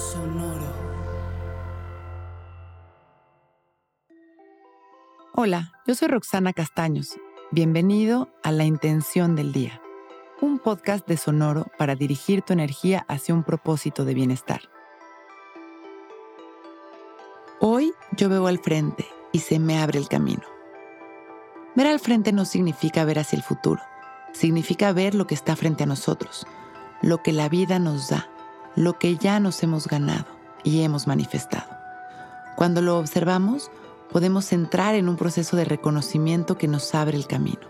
Sonoro. Hola, yo soy Roxana Castaños. Bienvenido a La Intención del Día, un podcast de Sonoro para dirigir tu energía hacia un propósito de bienestar. Hoy yo veo al frente y se me abre el camino. Ver al frente no significa ver hacia el futuro, significa ver lo que está frente a nosotros, lo que la vida nos da, lo que ya nos hemos ganado y hemos manifestado. Cuando lo observamos, podemos entrar en un proceso de reconocimiento que nos abre el camino.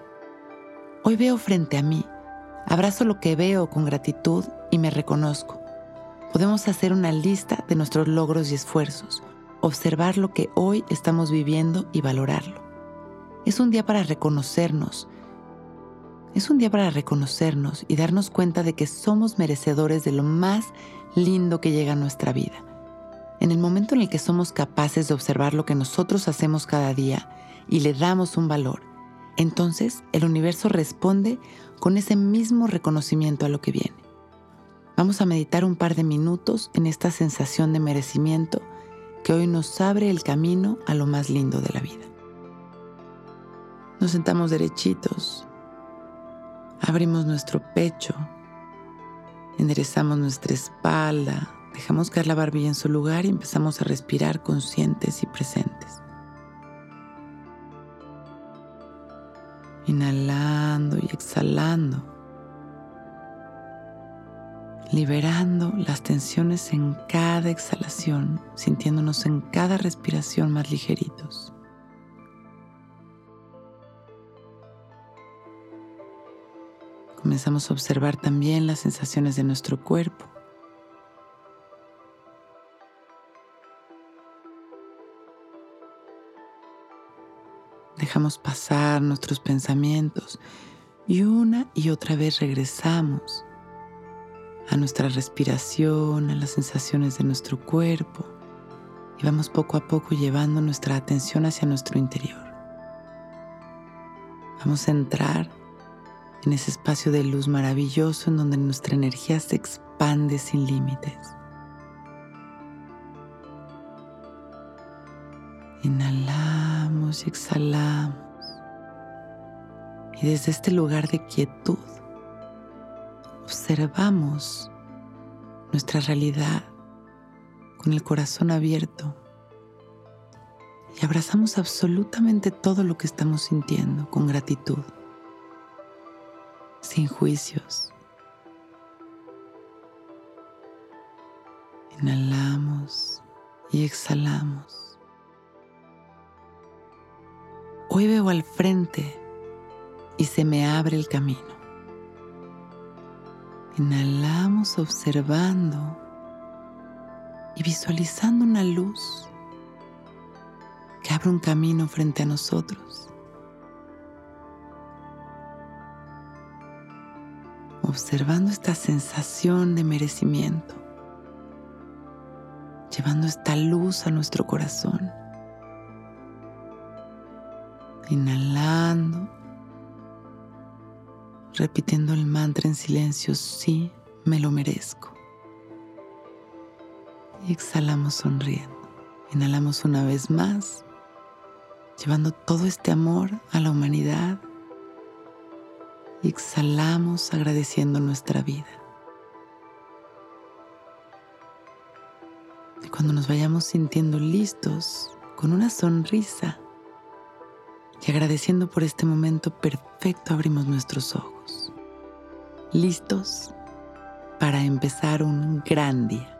Hoy veo frente a mí, abrazo lo que veo con gratitud y me reconozco. Podemos hacer una lista de nuestros logros y esfuerzos, observar lo que hoy estamos viviendo y valorarlo. Es un día para reconocernos. Es un día para reconocernos y darnos cuenta de que somos merecedores de lo más lindo que llega a nuestra vida. En el momento en el que somos capaces de observar lo que nosotros hacemos cada día y le damos un valor, entonces el universo responde con ese mismo reconocimiento a lo que viene. Vamos a meditar un par de minutos en esta sensación de merecimiento que hoy nos abre el camino a lo más lindo de la vida. Nos sentamos derechitos, abrimos nuestro pecho, enderezamos nuestra espalda, dejamos caer la barbilla en su lugar y empezamos a respirar conscientes y presentes. Inhalando y exhalando liberando las tensiones en cada exhalación, sintiéndonos en cada respiración más ligeritos. Comenzamos a observar también las sensaciones de nuestro cuerpo. Dejamos pasar nuestros pensamientos y una y otra vez regresamos a nuestra respiración, a las sensaciones de nuestro cuerpo y vamos poco a poco llevando nuestra atención hacia nuestro interior. Vamos a entrar en ese espacio de luz maravilloso en donde nuestra energía se expande sin límites. Inhalamos y exhalamos. Y desde este lugar de quietud observamos nuestra realidad con el corazón abierto y abrazamos absolutamente todo lo que estamos sintiendo con gratitud, sin juicios. Inhalamos y exhalamos. Hoy veo al frente y se me abre el camino. Inhalamos observando y visualizando una luz que abre un camino frente a nosotros. Observando esta sensación de merecimiento, llevando esta luz a nuestro corazón. Inhalando repitiendo el mantra en silencio, sí, me lo merezco. Y exhalamos sonriendo. Inhalamos una vez más, llevando todo este amor a la humanidad. Y exhalamos agradeciendo nuestra vida. Y cuando nos vayamos sintiendo listos, con una sonrisa, y agradeciendo por este momento perfecto abrimos nuestros ojos, listos para empezar un gran día.